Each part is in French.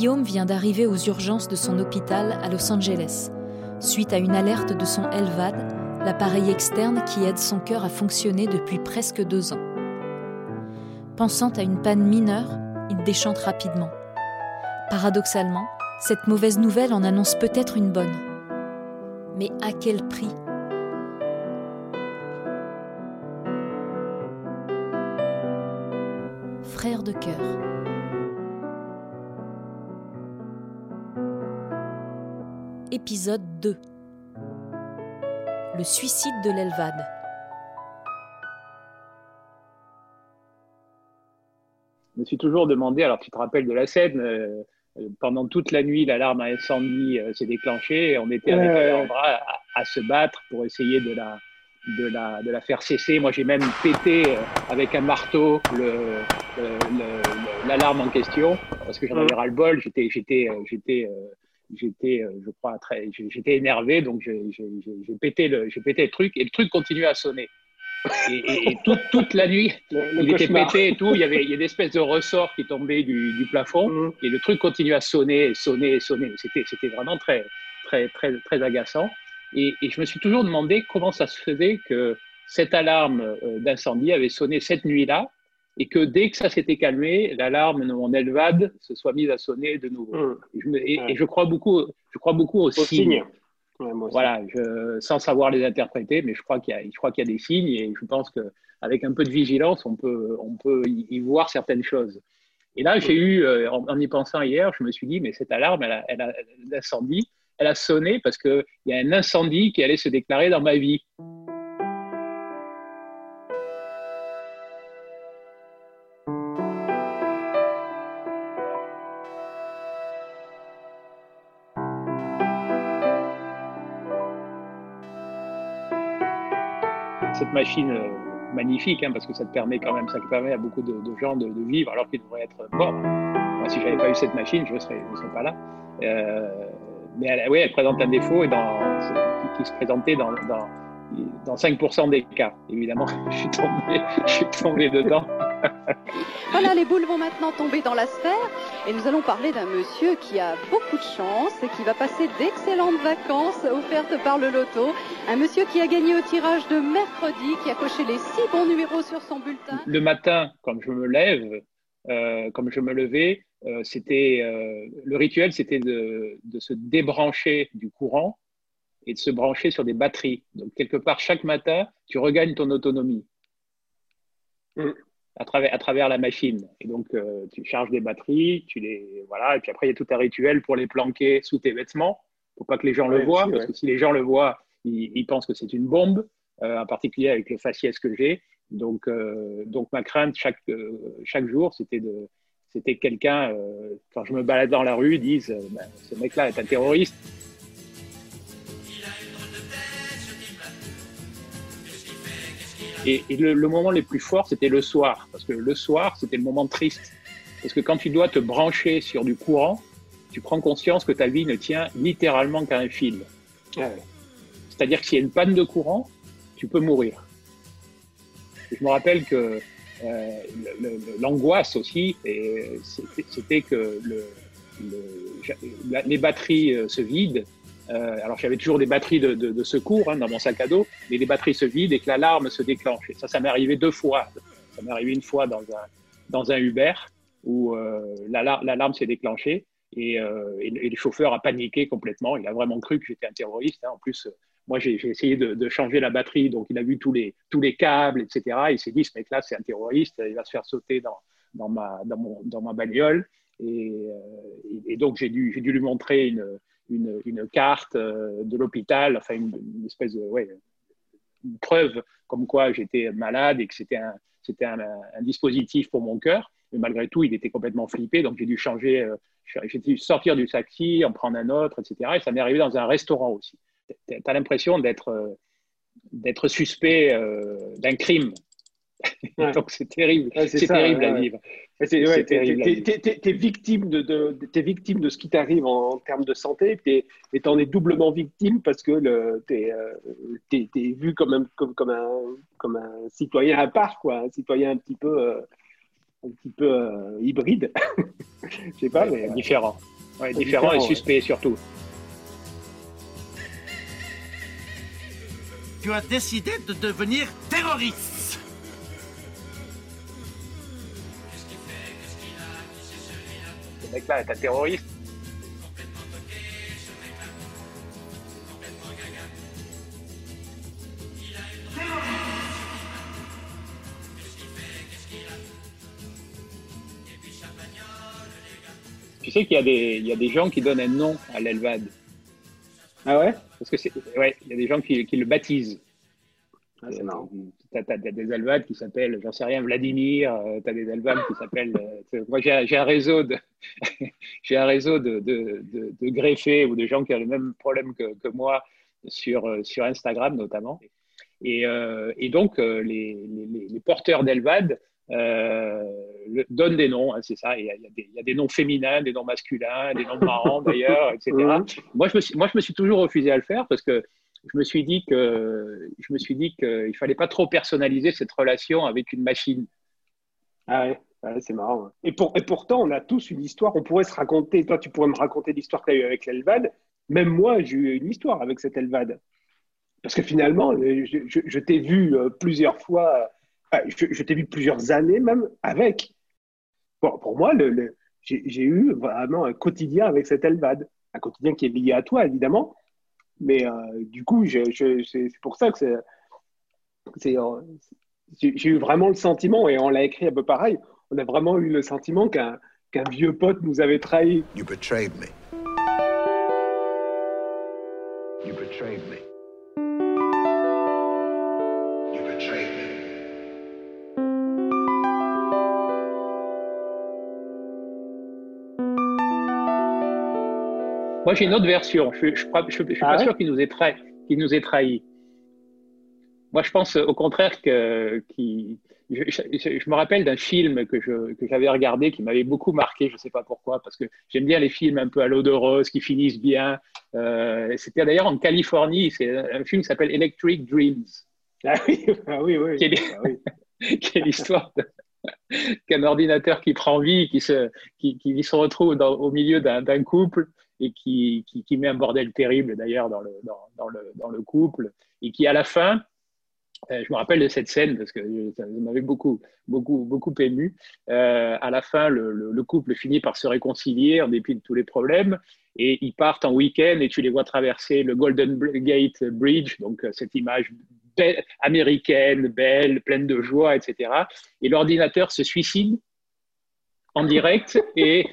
Guillaume vient d'arriver aux urgences de son hôpital à Los Angeles, suite à une alerte de son LVAD, l'appareil externe qui aide son cœur à fonctionner depuis presque deux ans. Pensant à une panne mineure, il déchante rapidement. Paradoxalement, cette mauvaise nouvelle en annonce peut-être une bonne. Mais à quel prix? Frère de cœur. Épisode 2 Le suicide de l'Elvade. Je me suis toujours demandé, alors tu te rappelles de la scène, euh, pendant toute la nuit, l'alarme à incendie euh, s'est déclenchée et on était avec Alejandra à, à, se battre pour essayer de la, de la, de la faire cesser. Moi, j'ai même pété euh, avec un marteau l'alarme en question parce que j'en avais ras le bol. J'étais, j'étais, j'étais j'étais, euh, je crois, très, j'étais énervé, donc j'ai pété, le, pété le truc et le truc continuait à sonner. Et, toute, toute, la nuit, il était pété et tout. Il y avait, il y a des espèces de ressorts qui tombaient du, du plafond mmh. et le truc continuait à sonner, sonner, sonner. C'était, c'était vraiment très, très, très, très agaçant. Et, et, je me suis toujours demandé comment ça se faisait que cette alarme euh, d'incendie avait sonné cette nuit-là et que dès que ça s'était calmé, l'alarme de mon Elvad se soit mise à sonner de nouveau. Mmh. Et, je crois beaucoup, je crois beaucoup aux, signes. voilà, je, sans savoir les interpréter, mais je crois qu'il y, y, a des signes et je pense qu'avec un peu de vigilance, on peut, on peut y, voir certaines choses. Et là, j'ai eu, euh, en, y pensant hier, je me suis dit, mais cette alarme, elle a, elle a, l'incendie, elle a sonné parce qu'il y a un incendie qui allait se déclarer dans ma vie. Cette machine euh, magnifique, hein, parce que ça te permet quand même, ça permet à beaucoup de, gens de, vivre alors qu'ils devraient être morts. Moi, si j'avais pas eu cette machine, je ne serais, pas là. Euh, mais elle, oui, elle présente un défaut et qui, se présentait dans, dans 5% des cas. Évidemment, je suis tombé, je suis tombé dedans. voilà, les boules vont maintenant tomber dans la sphère et nous allons parler d'un monsieur qui a beaucoup de chance et qui va passer d'excellentes vacances offertes par le loto. Un monsieur qui a gagné au tirage de mercredi, qui a coché les six bons numéros sur son bulletin. Le matin, quand je me lève, euh, comme je me levais, euh, c'était euh, le rituel, c'était de, de, se débrancher du courant et de se brancher sur des batteries. Donc quelque part, chaque matin, tu regagnes ton autonomie. Mm à travers, à travers la machine. Et donc, euh, tu charges des batteries, tu les. Voilà, et puis après, il y a tout un rituel pour les planquer sous tes vêtements, pour pas que les gens le voient, parce que si les gens le voient, ils, pensent que c'est une bombe, euh, en particulier avec le faciès que j'ai. Donc, euh, donc, ma crainte chaque, chaque jour, c'était de. C'était quelqu'un, quand je me balade dans la rue, disent ben, ce mec-là est un terroriste. Et, le, moment le plus fort, c'était le soir, parce que le soir, c'était le moment triste. Parce que quand tu dois te brancher sur du courant, tu prends conscience que ta vie ne tient littéralement qu'à un fil. C'est-à-dire que s'il y a une panne de courant, tu peux mourir. je me rappelle que euh, l'angoisse aussi, c'était que le, les batteries euh, se vident euh, alors j'avais toujours des batteries de, secours hein, dans mon sac à dos, mais les batteries se vident et que l'alarme se déclenche. Et ça, ça m'est arrivé deux fois. Ça m'est arrivé une fois dans un, dans un Uber où euh, l'alarme s'est déclenchée euh, et, le chauffeur a paniqué complètement. Il a vraiment cru que j'étais un terroriste. Hein. En plus, moi, j'ai essayé de, changer la batterie, donc il a vu tous les, tous les câbles, etc. Il s'est dit, ce mec-là, c'est un terroriste, il va se faire sauter dans, dans, ma, dans, mon, dans ma bagnole. Et, et donc, j'ai dû, dû lui montrer une, une, carte euh, de l'hôpital, enfin une, espèce de ouais, une preuve comme quoi j'étais malade et que c'était un, c'était un, dispositif pour mon cœur. Mais malgré tout, il était complètement flippé, donc j'ai dû changer, euh, j'ai dû sortir du taxi, en prendre un autre, etc. Et ça m'est arrivé dans un restaurant aussi. Tu as l'impression d'être, euh, d'être suspect d'un crime. Donc c'est terrible, c'est terrible à vivre. Tu es, victime de, de, es victime de ce qui t'arrive en, termes de santé, et tu en es doublement victime parce que tu es, es, vu comme un, comme, comme, un, comme un citoyen à part, quoi, un citoyen un petit peu. Euh, un petit peu euh, hybride. Je sais pas, mais. Différent. Ouais, différent, et suspect surtout. Tu as décidé de devenir terroriste. Un terroriste. Tu sais qu'il y, a des, il y a des gens qui donnent un nom à l'Elvad. Ah ouais? Parce que c'est, ouais, il y a des gens qui, qui le baptisent. Ah, c'est marrant. Tu as, des Elvades qui s'appellent, j'en sais rien, Vladimir. tu as des Elvades qui s'appellent. euh, moi, j'ai, un réseau de, un réseau de, de, de, de greffés ou de gens qui ont le même problème que, que moi sur, euh, sur Instagram notamment. Et, euh, et donc, euh, les, les, les porteurs d'Elvad euh, le- donnent des noms, hein, c'est ça. Il y, a, y des, il y a des noms féminins, des noms masculins, des noms marrants d'ailleurs, etc. Moi, je me suis, moi, je me suis toujours refusé à le faire parce que je me suis dit que je me suis dit qu'il fallait pas trop personnaliser cette relation avec une machine. Ah ouais, c'est marrant. Et, pour, et pourtant, on a tous une histoire. On pourrait se raconter. Toi, tu pourrais me raconter l'histoire que tu as eue avec l'Elvad. Même moi, j'ai eu une histoire avec cette Elvad. Parce que finalement, euh, je, t'ai vu euh, plusieurs fois. euh, je, je t'ai vu plusieurs années même avec. Bon, pour moi, le, j'ai eu vraiment un quotidien avec cette Elvad. Un quotidien qui est lié à toi, évidemment. Mais euh, du coup, c'est pour ça que euh, J'ai eu vraiment le sentiment, et on l'a écrit un peu pareil, on a vraiment eu le sentiment qu'un qu'un vieux pote nous avait trahis. You betrayed me. You betrayed me. Moi, j'ai une autre version. Je ne suis pas, Ah ouais sûr qu'il nous ait trahi. nous ait. Moi, je pense au contraire que, je, je- je me rappelle d'un film que, j'avais regardé qui m'avait beaucoup marqué. Je ne sais pas pourquoi, parce que j'aime bien les films un peu à l'eau de rose qui finissent bien. Euh, c'était d'ailleurs en Californie. C'est un film qui s'appelle Electric Dreams, Ah oui, ah oui, oui. Qui est- Ah oui. qui est l'histoire de- qu'un ordinateur qui prend vie, qui se, qui, qui se retrouve dans- au milieu d'un couple et qui, qui, qui met un bordel terrible d'ailleurs dans le, dans, le, dans le couple et qui à la fin, euh, je me rappelle de cette scène parce que ça m'avait beaucoup, beaucoup, beaucoup ému. Euh, à la fin, le, le, le couple finit par se réconcilier en dépit de tous les problèmes et ils partent en week-end et tu les vois traverser le Golden Gate Bridge, donc euh, cette image américaine, belle, pleine de joie, etc. Et l'ordinateur se suicide en direct et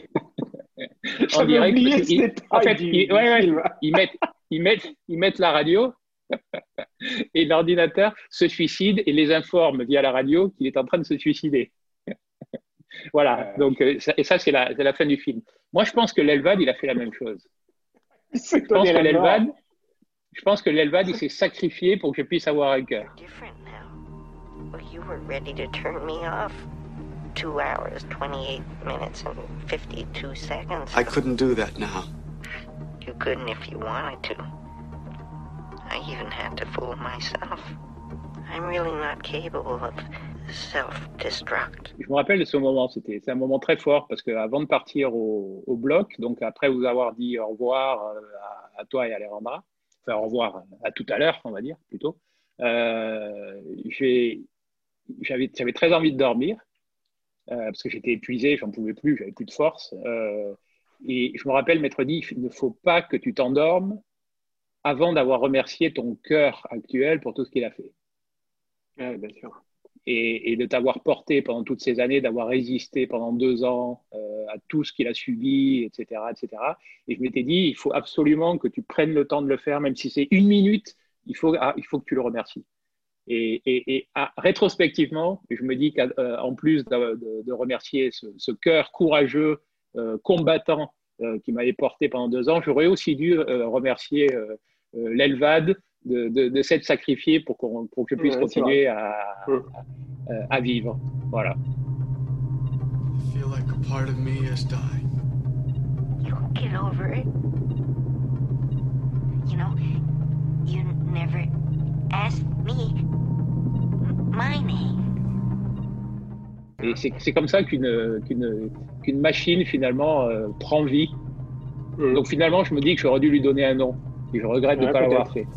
en direct. détail en fait, du- il- du ouais, ouais, film. ils mettent, ils mettent, ils mettent la radio et l'ordinateur se suicide et les informe via la radio qu'il est en train de se suicider. voilà. Euh. Donc, euh, et ça, c'est la, c'est la fin du film. Moi, je pense que l'Elvad, il a fait la même chose. Je pense que l'Elvad, je pense que l'Elvad, il s'est sacrifié pour que je puisse avoir un cœur. Two hours, 28 minutes, and 52 seconds. I couldn't do that now. You couldn't if you wanted to. I even had to fool myself. I'm really not capable of self-destruct. Je me rappelle de ce moment, c'était c'est un moment très fort parce qu'avant de partir au, au bloc, donc après vous avoir dit au revoir euh, à, à toi et à Alejandra, enfin au revoir à tout à l'heure, on va dire plutôt, euh, j'avais très envie de dormir parce que j'étais épuisé, j'en pouvais plus, j'avais plus de force. euh, et je me rappelle m'être dit, il ne faut pas que tu t'endormes avant d'avoir remercié ton cœur actuel pour tout ce qu'il a fait Ouais, bien sûr. et, et de t'avoir porté pendant toutes ces années, d'avoir résisté pendant deux ans euh, à tout ce qu'il a subi, etc., etc. Et je m'étais dit, il faut absolument que tu prennes le temps de le faire, même si c'est une minute, il faut, ah, il faut que tu le remercies. Et, et- et, ah, rétrospectivement, je me dis qu'en plus de, de- de remercier ce, ce cœur courageux, euh, combattant euh, qui m'avait porté pendant deux ans, j'aurais aussi dû euh, remercier euh, euh, l'Elvad de, de, de s'être sacrifié pour, que je puisse Ouais, continuer à, à- à vivre. Voilà. I feel like a part of me has died. You'll get over it. You know, you never me my name. Et c'est c'est comme ça qu'une qu'une qu'une machine finalement euh, prend vie. Mm. Donc finalement, je me dis que j'aurais dû lui donner un nom. Et je regrette de ne pas l'avoir fait.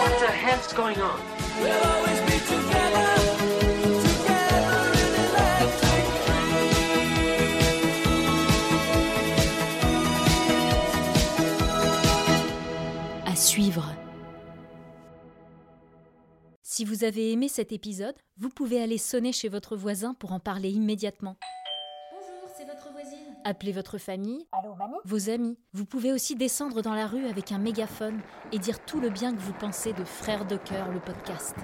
What the hell's going on? Si vous avez aimé cet épisode, vous pouvez aller sonner chez votre voisin pour en parler immédiatement. Bonjour, c'est votre voisine. Appelez votre famille, vos amis. Vous pouvez aussi descendre dans la rue avec un mégaphone et dire tout le bien que vous pensez de Frères de cœur, le podcast.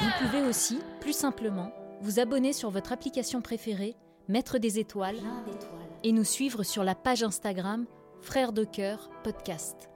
Vous pouvez aussi, plus simplement, vous abonner sur votre application préférée, mettre des étoiles et nous suivre sur la page Instagram Frères de cœur podcast.